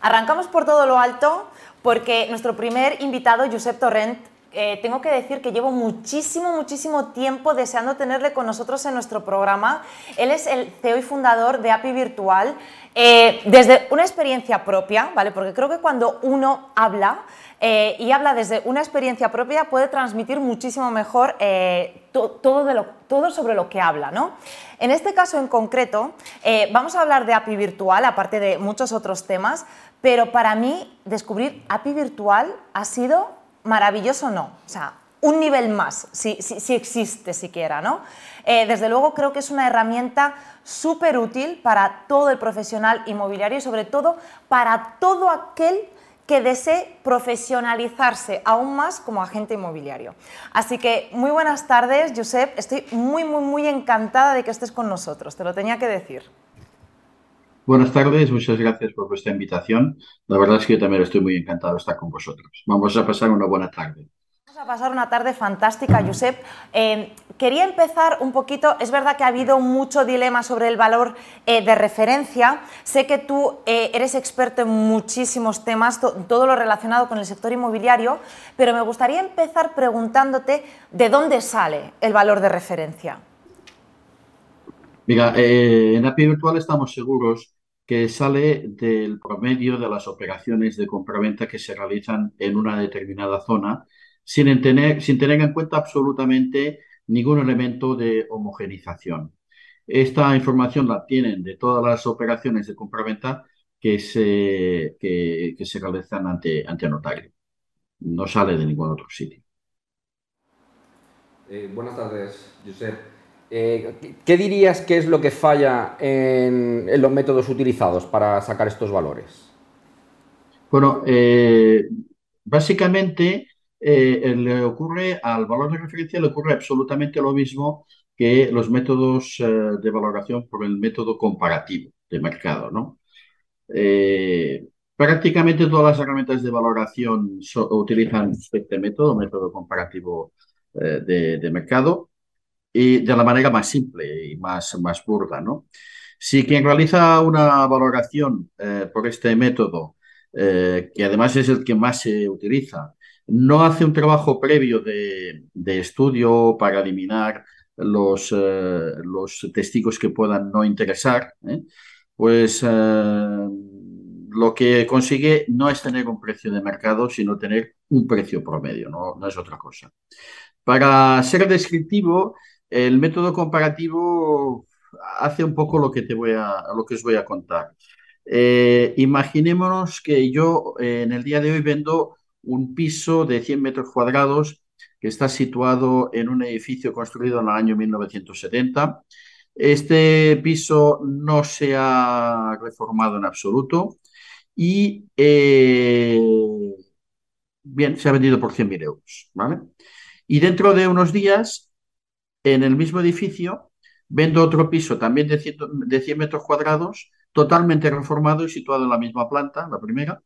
Arrancamos por todo lo alto porque nuestro primer invitado, Josep Torrent, eh, tengo que decir que llevo muchísimo, muchísimo tiempo deseando tenerle con nosotros en nuestro programa. Él es el CEO y fundador de API Virtual. Eh, desde una experiencia propia, ¿vale? Porque creo que cuando uno habla eh, y habla desde una experiencia propia puede transmitir muchísimo mejor todo, todo, sobre lo que habla, ¿no? En este caso en concreto, vamos a hablar de API Virtual, aparte de muchos otros temas, pero para mí descubrir API Virtual ha sido maravilloso no, o sea, un nivel más, si, existe siquiera, ¿no? Eh, desde luego creo que es una herramienta súper útil para todo el profesional inmobiliario y sobre todo para todo aquel que desee profesionalizarse aún más como agente inmobiliario. Así que muy buenas tardes, Josep. Estoy muy, muy, muy encantada de que estés con nosotros. Te lo tenía que decir. Buenas tardes, muchas gracias por vuestra invitación. La verdad es que yo también estoy muy encantado de estar con vosotros. Vamos a pasar una buena tarde. Vamos a pasar una tarde fantástica, Josep. Eh, quería empezar un poquito, es verdad que ha habido mucho dilema sobre el valor eh, de referencia. Sé que tú eh, eres experto en muchísimos temas, todo lo relacionado con el sector inmobiliario, pero me gustaría empezar preguntándote de dónde sale el valor de referencia. Mira, en API Virtual estamos seguros que sale del promedio de las operaciones de compraventa que se realizan en una determinada zona, sin tener, sin tener en cuenta absolutamente ningún elemento de homogenización. Esta información la tienen de todas las operaciones de compraventa que se, que, se realizan ante, ante notario. No sale de ningún otro sitio. Eh, buenas tardes, Josep. Eh, ¿Qué dirías que es lo que falla en, los métodos utilizados para sacar estos valores? Bueno, eh, básicamente eh, le ocurre al valor de referencia le ocurre absolutamente lo mismo que los métodos de valoración por el método comparativo de mercado, ¿no? prácticamente todas las herramientas de valoración utilizan este método, método comparativo de mercado, y de la manera más simple y más, más burda. ¿no? Si quien realiza una valoración eh, por este método, eh, que además es el que más se utiliza, no hace un trabajo previo de, estudio para eliminar los, eh, los, testigos que puedan no interesar, pues lo que consigue no es tener un precio de mercado, sino tener un precio promedio, no, no es otra cosa. Para ser descriptivo, el método comparativo hace un poco lo que, te voy a, lo que os voy a contar. Eh, imaginémonos que yo eh, en el día de hoy vendo un piso de 100 metros cuadrados que está situado en un edificio construido en el año 1970. Este piso no se ha reformado en absoluto y eh, bien, se ha vendido por 100.000 euros. ¿vale? Y dentro de unos días en el mismo edificio vendo otro piso también de 100, de metros cuadrados, totalmente reformado y situado en la misma planta, la primera,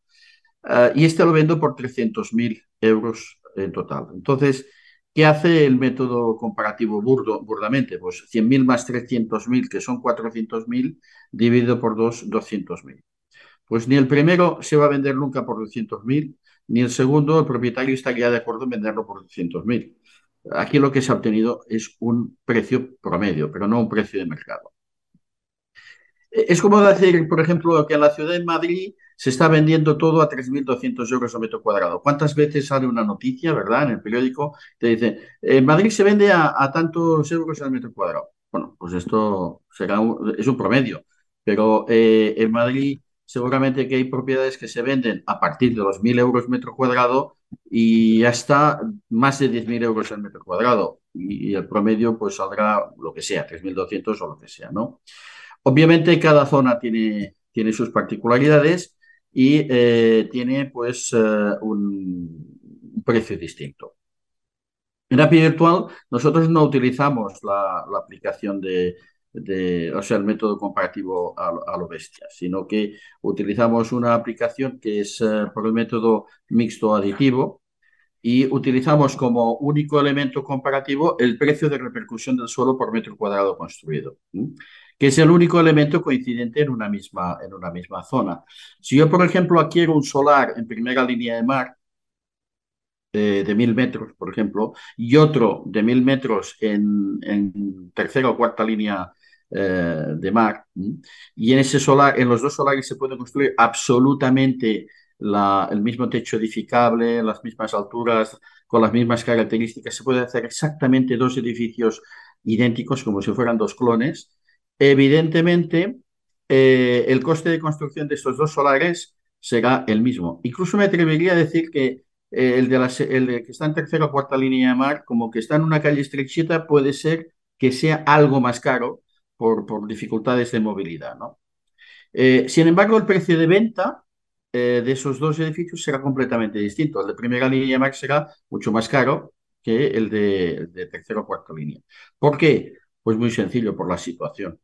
eh, y este lo vendo por 300.000 euros en total. Entonces, ¿qué hace el método comparativo burdo, burdamente? Pues 100.000 más 300.000, que son 400.000, dividido por 2, 200.000. Pues ni el primero se va a vender nunca por 200.000, ni el segundo, el propietario estaría de acuerdo en venderlo por 200.000. Aquí lo que se ha obtenido es un precio promedio, pero no un precio de mercado. Es como decir, por ejemplo, que en la ciudad de Madrid se está vendiendo todo a 3.200 euros a metro cuadrado. ¿Cuántas veces sale una noticia, verdad, en el periódico? Te dice, en Madrid se vende a, tantos euros al metro cuadrado. Bueno, pues esto será es un promedio, pero eh, en Madrid seguramente que hay propiedades que se venden a partir de los 1.000 euros metro cuadrado y hasta más de 10.000 euros al metro cuadrado. Y, el promedio pues saldrá lo que sea, 3.200 o lo que sea, ¿no? Obviamente cada zona tiene, tiene sus particularidades y eh, tiene pues eh, un precio distinto. En API Virtual nosotros no utilizamos la aplicación de, o sea, el método comparativo a, lo bestia, sino que utilizamos una aplicación que es eh, por el método mixto aditivo y utilizamos como único elemento comparativo el precio de repercusión del suelo por metro cuadrado construido. que es el único elemento coincidente en una misma, en una misma zona. Si yo, por ejemplo, adquiero un solar en primera línea de mar, eh, de mil metros, por ejemplo, y otro de mil metros en, tercera o cuarta línea eh, de mar, y en ese solar, en los dos solares se puede construir absolutamente el mismo techo edificable, las mismas alturas, con las mismas características, se puede hacer exactamente dos edificios idénticos como si fueran dos clones. Evidentemente, eh, el coste de construcción de estos dos solares será el mismo. Incluso me atrevería a decir que eh, el, de que está en tercera o cuarta línea de mar, como que está en una calle estrechita, puede ser que sea algo más caro por, dificultades de movilidad. ¿no? Eh, sin embargo, el precio de venta eh, de esos dos edificios será completamente distinto. El de primera línea mar será mucho más caro que el de, de tercera o cuarta línea. ¿Por qué? Pues muy sencillo, por la situación.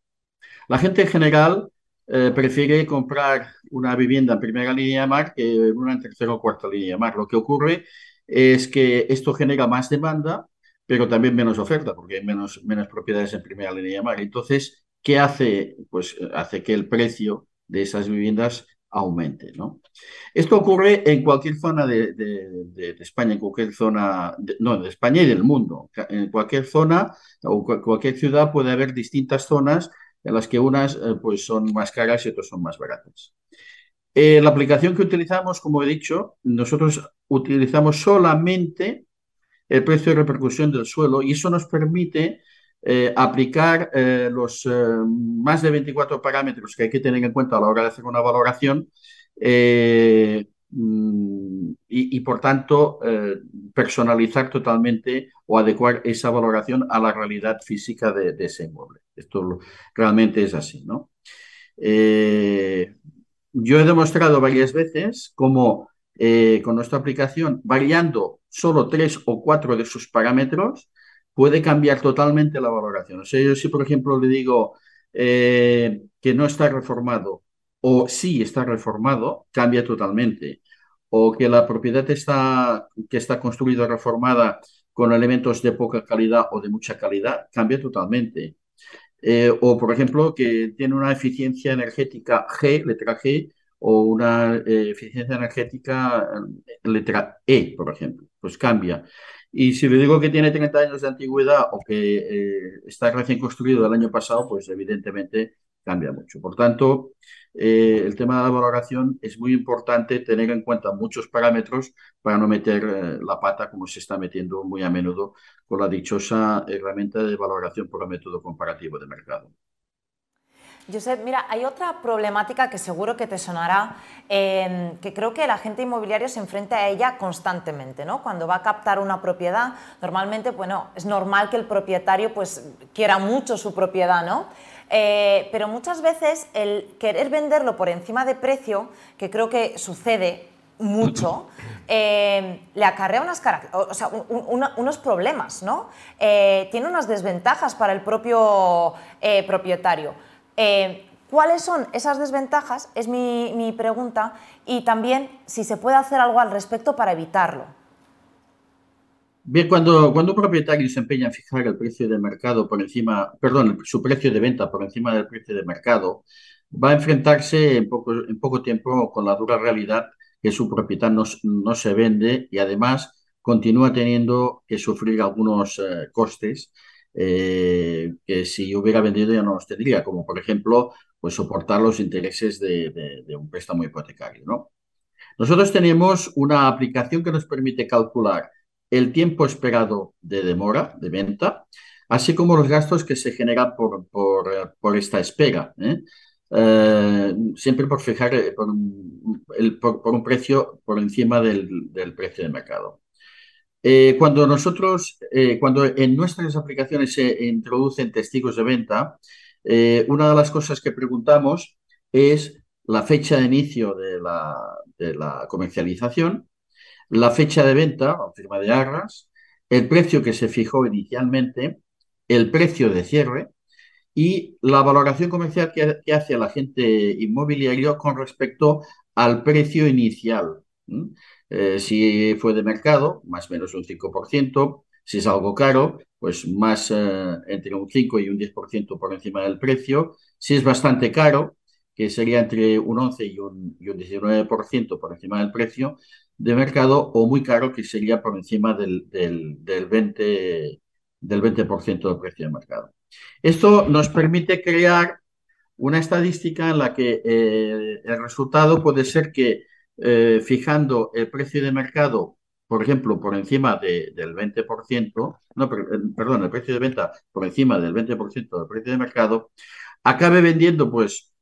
La gente en general eh, prefiere comprar una vivienda en primera línea de mar que una en tercera o cuarta línea de mar. Lo que ocurre es que esto genera más demanda, pero también menos oferta, porque hay menos, propiedades en primera línea de mar. Entonces, ¿qué hace? Pues hace que el precio de esas viviendas aumente. ¿no? Esto ocurre en cualquier zona de, España, en cualquier zona, no, de España y del mundo. En cualquier zona o cualquier ciudad puede haber distintas zonas en las que unas eh, pues son más caras y otras son más baratas. Eh, la aplicación que utilizamos, como he dicho, nosotros utilizamos solamente el precio de repercusión del suelo y eso nos permite eh, aplicar los más de 24 parámetros que hay que tener en cuenta a la hora de hacer una valoración mm, y, por tanto personalizar totalmente o adecuar esa valoración a la realidad física de ese inmueble. Esto realmente es así, ¿no? Eh, yo he demostrado varias veces cómo eh, con nuestra aplicación, variando solo tres o cuatro de sus parámetros, puede cambiar totalmente la valoración. O sea, yo si, por ejemplo, le digo eh, que no está reformado o sí está reformado, cambia totalmente. O que la propiedad está, que está construida reformada con elementos de poca calidad o de mucha calidad, cambia totalmente. Eh, o, por ejemplo, que tiene una eficiencia energética G, letra G, o una eh, eficiencia energética eh, letra E, por ejemplo. Pues cambia. Y si le digo que tiene 30 años de antigüedad o que está recién construido el año pasado, pues evidentemente cambia mucho. Por tanto, eh, el tema de la valoración es muy importante tener en cuenta muchos parámetros para no meter eh, la pata como se está metiendo muy a menudo con la dichosa herramienta de valoración por el método comparativo de mercado. Josep, mira, hay otra problemática que seguro que te sonará, em, que creo que el agente inmobiliario se enfrenta a ella constantemente, ¿no? Cuando va a captar una propiedad, normalmente, bueno, es normal que el propietario pues quiera mucho su propiedad, ¿no? Eh, pero muchas veces el querer venderlo por encima de precio, que creo que sucede mucho, eh, le acarrea unos problemas, ¿no? Eh, tiene unas desventajas para el propio propietario. ¿Cuáles son esas desventajas? Es mi pregunta. Y también si se puede hacer algo al respecto para evitarlo. Bien, cuando, cuando un propietario se empeña en fijar el precio de mercado por encima, perdón, su precio de venta por encima del precio de mercado, va a enfrentarse en poco, en poco tiempo con la dura realidad que su propiedad no, no se vende y además continúa teniendo que sufrir algunos eh, costes eh, que si hubiera vendido ya no los tendría, como por ejemplo, pues soportar los intereses de, un préstamo hipotecario. ¿no? Nosotros tenemos una aplicación que nos permite calcular el tiempo esperado de demora de venta, así como los gastos que se generan por, por, esta espera. ¿eh? Eh, siempre por fijar por un, por, un, precio por encima del, precio de mercado. Cuando nosotros, cuando en nuestras aplicaciones se introducen testigos de venta, una de las cosas que preguntamos es la fecha de inicio de la, comercialización la fecha de venta, o firma de arras, el precio que se fijó inicialmente, el precio de cierre y la valoración comercial que, hace el agente inmobiliario con respecto al precio inicial. Eh, si fue de mercado, más o menos un 5%, Si es algo caro, pues más eh, entre un 5 y un 10% por encima del precio. Si es bastante caro, que sería entre un 11 y un, y un 19% por encima del precio de mercado, o muy caro, que sería por encima del, del, del 20, del 20% del precio de mercado. Esto nos permite crear una estadística en la que eh, el resultado puede ser que eh, fijando el precio de mercado, por ejemplo, por encima del 20%, no, eh, perdón, el precio de venta por encima del 20% del precio de mercado, acabe vendiendo pues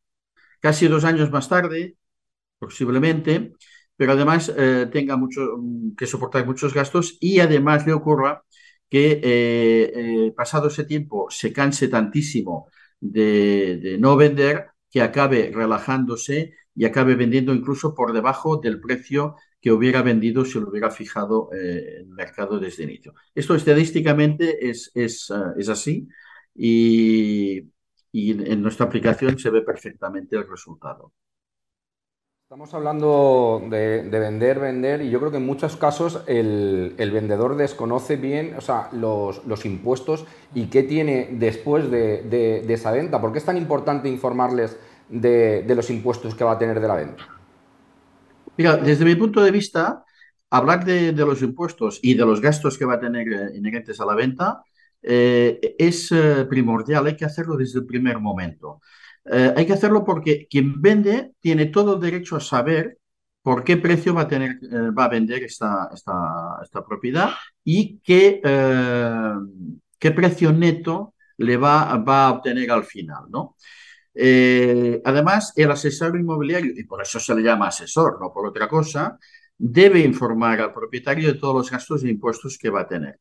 casi dos años más tarde, posiblemente, pero además tenga mucho, que soportar muchos gastos y además le ocurra que pasado ese tiempo se canse tantísimo de, no vender que acabe relajándose y acabe vendiendo incluso por debajo del precio que hubiera vendido si lo hubiera fijado eh, el mercado desde el inicio. Esto estadísticamente es, es, ah, es así y, y en nuestra aplicación se ve perfectamente el resultado. Estamos hablando de, vender, vender, y yo creo que en muchos casos el, vendedor desconoce bien o sea, los, impuestos y qué tiene después de, esa venta. ¿Por qué es tan importante informarles de, los impuestos que va a tener de la venta? Mira, desde mi punto de vista, hablar de, los impuestos y de los gastos que va a tener eh, inherentes a la venta eh, es eh, primordial, hay que hacerlo desde el primer momento. Hay que hacerlo porque quien vende tiene todo el derecho a saber por qué precio va a, tener, va a vender esta, esta, propiedad y qué, qué precio neto le va, va, a obtener al final. ¿no? Además, el asesor inmobiliario, y por eso se le llama asesor, no por otra cosa, debe informar al propietario de todos los gastos e impuestos que va a tener.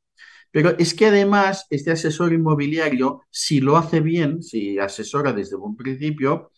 Pero es que además este asesor inmobiliario, si lo hace bien, si asesora desde un principio,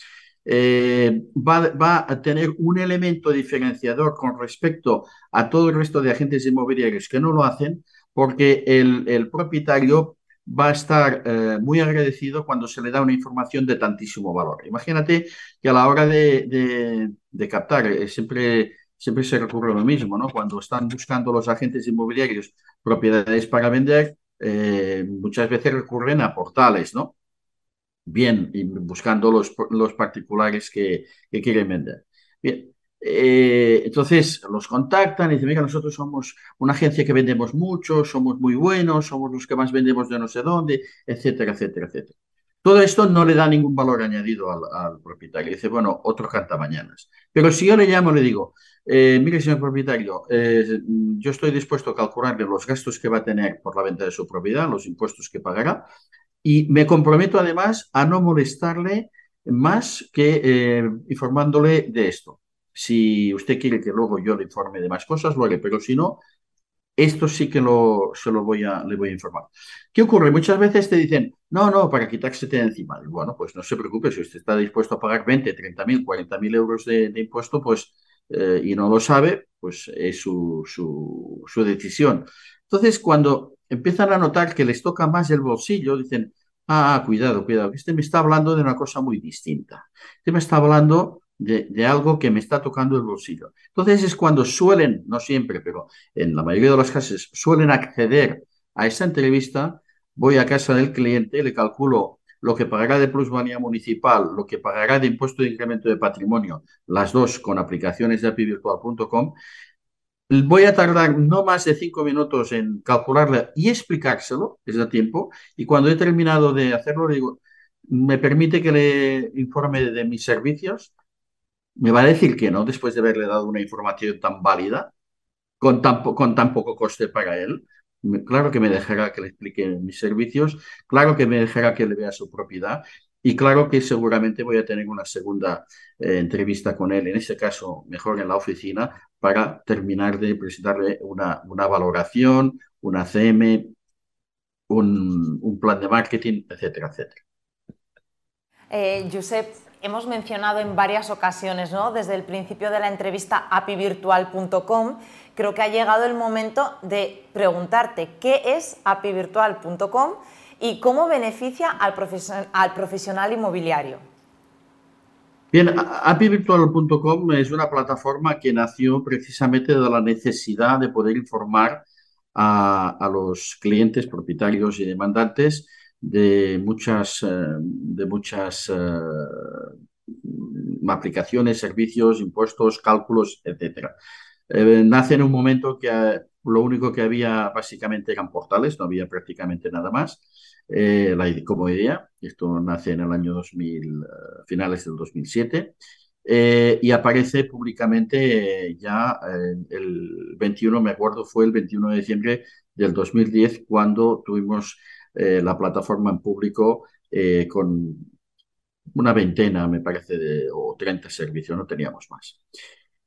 eh, va, a tener un elemento diferenciador con respecto a todo el resto de agentes inmobiliarios que no lo hacen, porque el, propietario va a estar eh, muy agradecido cuando se le da una información de tantísimo valor. Imagínate que a la hora de, de captar, eh, siempre siempre se recurre a lo mismo, ¿no? Cuando están buscando los agentes inmobiliarios propiedades para vender, eh, muchas veces recurren a portales, ¿no? Bien, y buscando los, los particulares que, quieren vender. Bien, eh, entonces los contactan y dicen, mira, nosotros somos una agencia que vendemos mucho, somos muy buenos, somos los que más vendemos de no sé dónde, etcétera, etcétera, etcétera. Todo esto no le da ningún valor añadido al, propietario. Dice, bueno, otro canta mañanas. Pero si yo le llamo, le digo, eh, mire, señor propietario, eh, yo estoy dispuesto a calcularle los gastos que va a tener por la venta de su propiedad, los impuestos que pagará, y me comprometo además a no molestarle más que eh, informándole de esto. Si usted quiere que luego yo le informe de más cosas, lo haré, pero si no, esto sí que lo, se lo voy a, le voy a informar. ¿Qué ocurre? Muchas veces te dicen, no, no, para quitársete de encima. bueno, pues no se preocupe, si usted está dispuesto a pagar 20, 30 mil, 40 mil euros de impuesto, pues eh, y no lo sabe, pues es su, su, decisión. Entonces, cuando empiezan a notar que les toca más el bolsillo, dicen, ah, cuidado, cuidado, este me está hablando de una cosa muy distinta. Este me está hablando de, algo que me está tocando el bolsillo. Entonces es cuando suelen, no siempre, pero en la mayoría de los casos, suelen acceder a esa entrevista, voy a casa del cliente, le calculo lo que pagará de plusvalía municipal, lo que pagará de impuesto de incremento de patrimonio, las dos con aplicaciones de apivirtual.com, voy a tardar no más de cinco minutos en calcularla y explicárselo, es de tiempo, y cuando he terminado de hacerlo, digo, ¿me permite que le informe de mis servicios? Me va a decir que no, después de haberle dado una información tan válida, con tan, con tan poco coste para él. Claro que me dejará que le explique mis servicios, claro que me dejará que le vea su propiedad y claro que seguramente voy a tener una segunda eh, entrevista con él, en este caso mejor en la oficina, para terminar de presentarle una, una valoración, una CM, un, plan de marketing, etcétera, etcétera. Eh, Josep, hemos mencionado en varias ocasiones, ¿no? desde el principio de la entrevista apivirtual.com, creo que ha llegado el momento de preguntarte qué es apivirtual.com y cómo beneficia al, al profesional inmobiliario. Bien, apivirtual.com es una plataforma que nació precisamente de la necesidad de poder informar a, los clientes, propietarios y demandantes de muchas, eh, de muchas aplicaciones, servicios, impuestos, cálculos, etc. nace en un momento que lo único que había básicamente eran portales, no había prácticamente nada más eh, como idea. Esto nace en el año 2000, eh, finales del 2007. Eh, y aparece públicamente ya el 21, me acuerdo, fue el 21 de diciembre del 2010 cuando tuvimos la plataforma en público con una veintena, me parece, de, o 30 servicios, no teníamos más.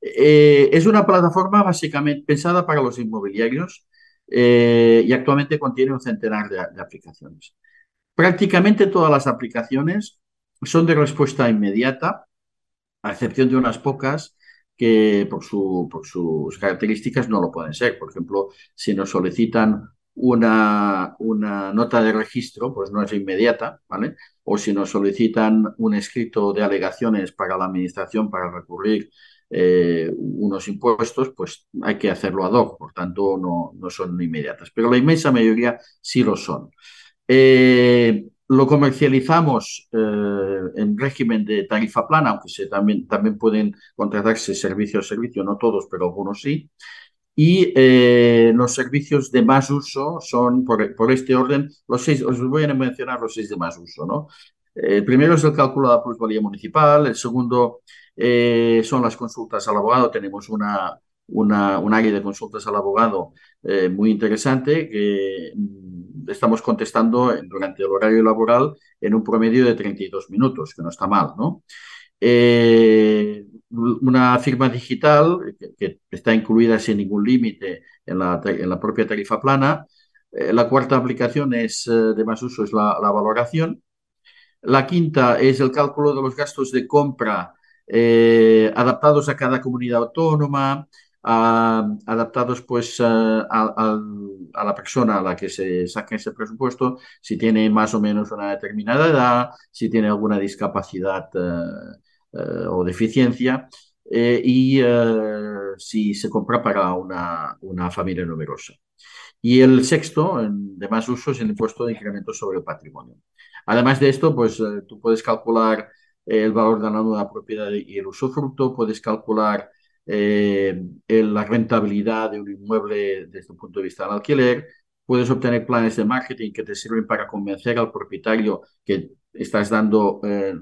es una plataforma básicamente pensada para los inmobiliarios eh, y actualmente contiene un centenar de, aplicaciones. Prácticamente todas las aplicaciones son de respuesta inmediata, a excepción de unas pocas que por, por sus características no lo pueden ser. Por ejemplo, si nos solicitan una, una, nota de registro, pues no es inmediata, ¿vale? O si nos solicitan un escrito de alegaciones para la administración para recurrir eh, unos impuestos, pues hay que hacerlo ad hoc, por tanto no, no son inmediatas, pero la inmensa mayoría sí lo son. Eh, lo comercializamos eh, en régimen de tarifa plana, aunque se, también, también pueden contratarse servicio a servicio, no todos, pero algunos sí. Y los servicios de más uso son, por, por, este orden, los seis, os voy a mencionar los seis de más uso. ¿no? El primero es el cálculo de la plusvalía municipal, el segundo eh, son las consultas al abogado. Tenemos una, una, un área de consultas al abogado eh, muy interesante que mm, estamos contestando durante el horario laboral en un promedio de 32 minutos, que no está mal, ¿no? Eh, una firma digital que, está incluida sin ningún límite en la, en la, propia tarifa plana. la cuarta aplicación es, de más uso es la, valoración. La quinta es el cálculo de los gastos de compra eh, adaptados a cada comunidad autónoma, adaptados pues a, la persona a la que se saque ese presupuesto, si tiene más o menos una determinada edad, si tiene alguna discapacidad eh, eh, o deficiencia. y si se compra para una, una, familia numerosa. Y el sexto, de más uso, es el impuesto de incremento sobre el patrimonio. Además de esto, pues tú puedes calcular el valor de la nueva propiedad y el usufructo, puedes calcular eh, la rentabilidad de un inmueble desde un punto de vista del alquiler, puedes obtener planes de marketing que te sirven para convencer al propietario que estás dando, eh,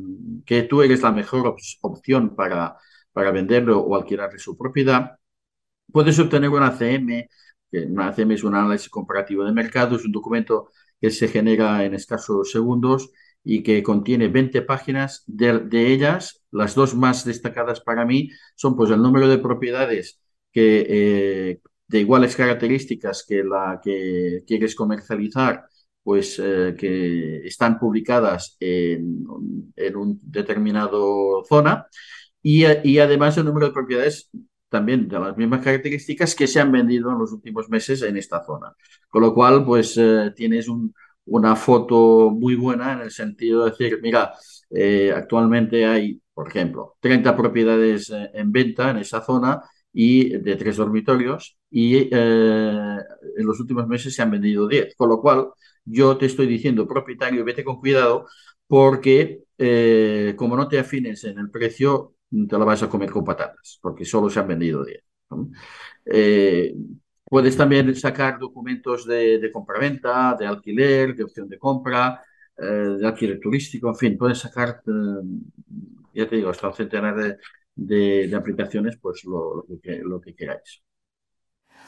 que tú eres la mejor opción para, para venderlo o alquilarle su propiedad. Puedes obtener una ACM, que una ACM es un análisis comparativo de mercado, es un documento que se genera en escasos segundos y que contiene 20 páginas. De, ellas, las dos más destacadas para mí son pues el número de propiedades que, eh, de iguales características que la que quieres comercializar, pues eh, que están publicadas en, un determinado zona y, además el número de propiedades también de las mismas características que se han vendido en los últimos meses en esta zona. Con lo cual, pues eh, tienes un, una foto muy buena en el sentido de decir, mira, eh, actualmente hay, por ejemplo, 30 propiedades en venta en esa zona y de tres dormitorios y eh, en los últimos meses se han vendido 10. Con lo cual, yo te estoy diciendo, propietario, vete con cuidado porque como no te afines en el precio, te la vas a comer con patatas, porque solo se han vendido 10. Puedes también sacar documentos de, de compraventa, de alquiler, de opción de compra, eh, de alquiler turístico, en fin, puedes sacar, eh, ya te digo, hasta un centenar de, aplicaciones, pues lo que queráis.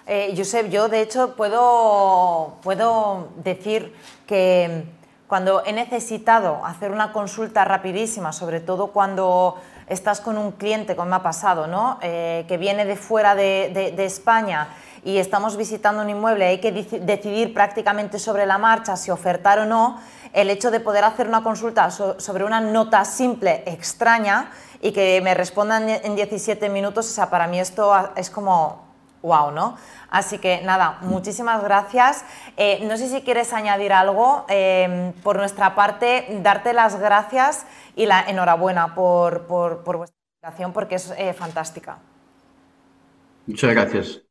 Eh, Josep, yo de hecho puedo, puedo decir que cuando he necesitado hacer una consulta rapidísima, sobre todo cuando estás con un cliente, como me ha pasado, ¿no? Eh, que viene de fuera de, de España y estamos visitando un inmueble, hay que decidir prácticamente sobre la marcha si ofertar o no, el hecho de poder hacer una consulta sobre una nota simple, extraña, y que me respondan en 17 minutos, o sea, para mí esto es como wow, ¿no? Así que nada, muchísimas gracias. Eh, no sé si quieres añadir algo. Eh, por nuestra parte, darte las gracias y la enhorabuena por, por, vuestra presentación porque es eh, fantástica. Muchas gracias.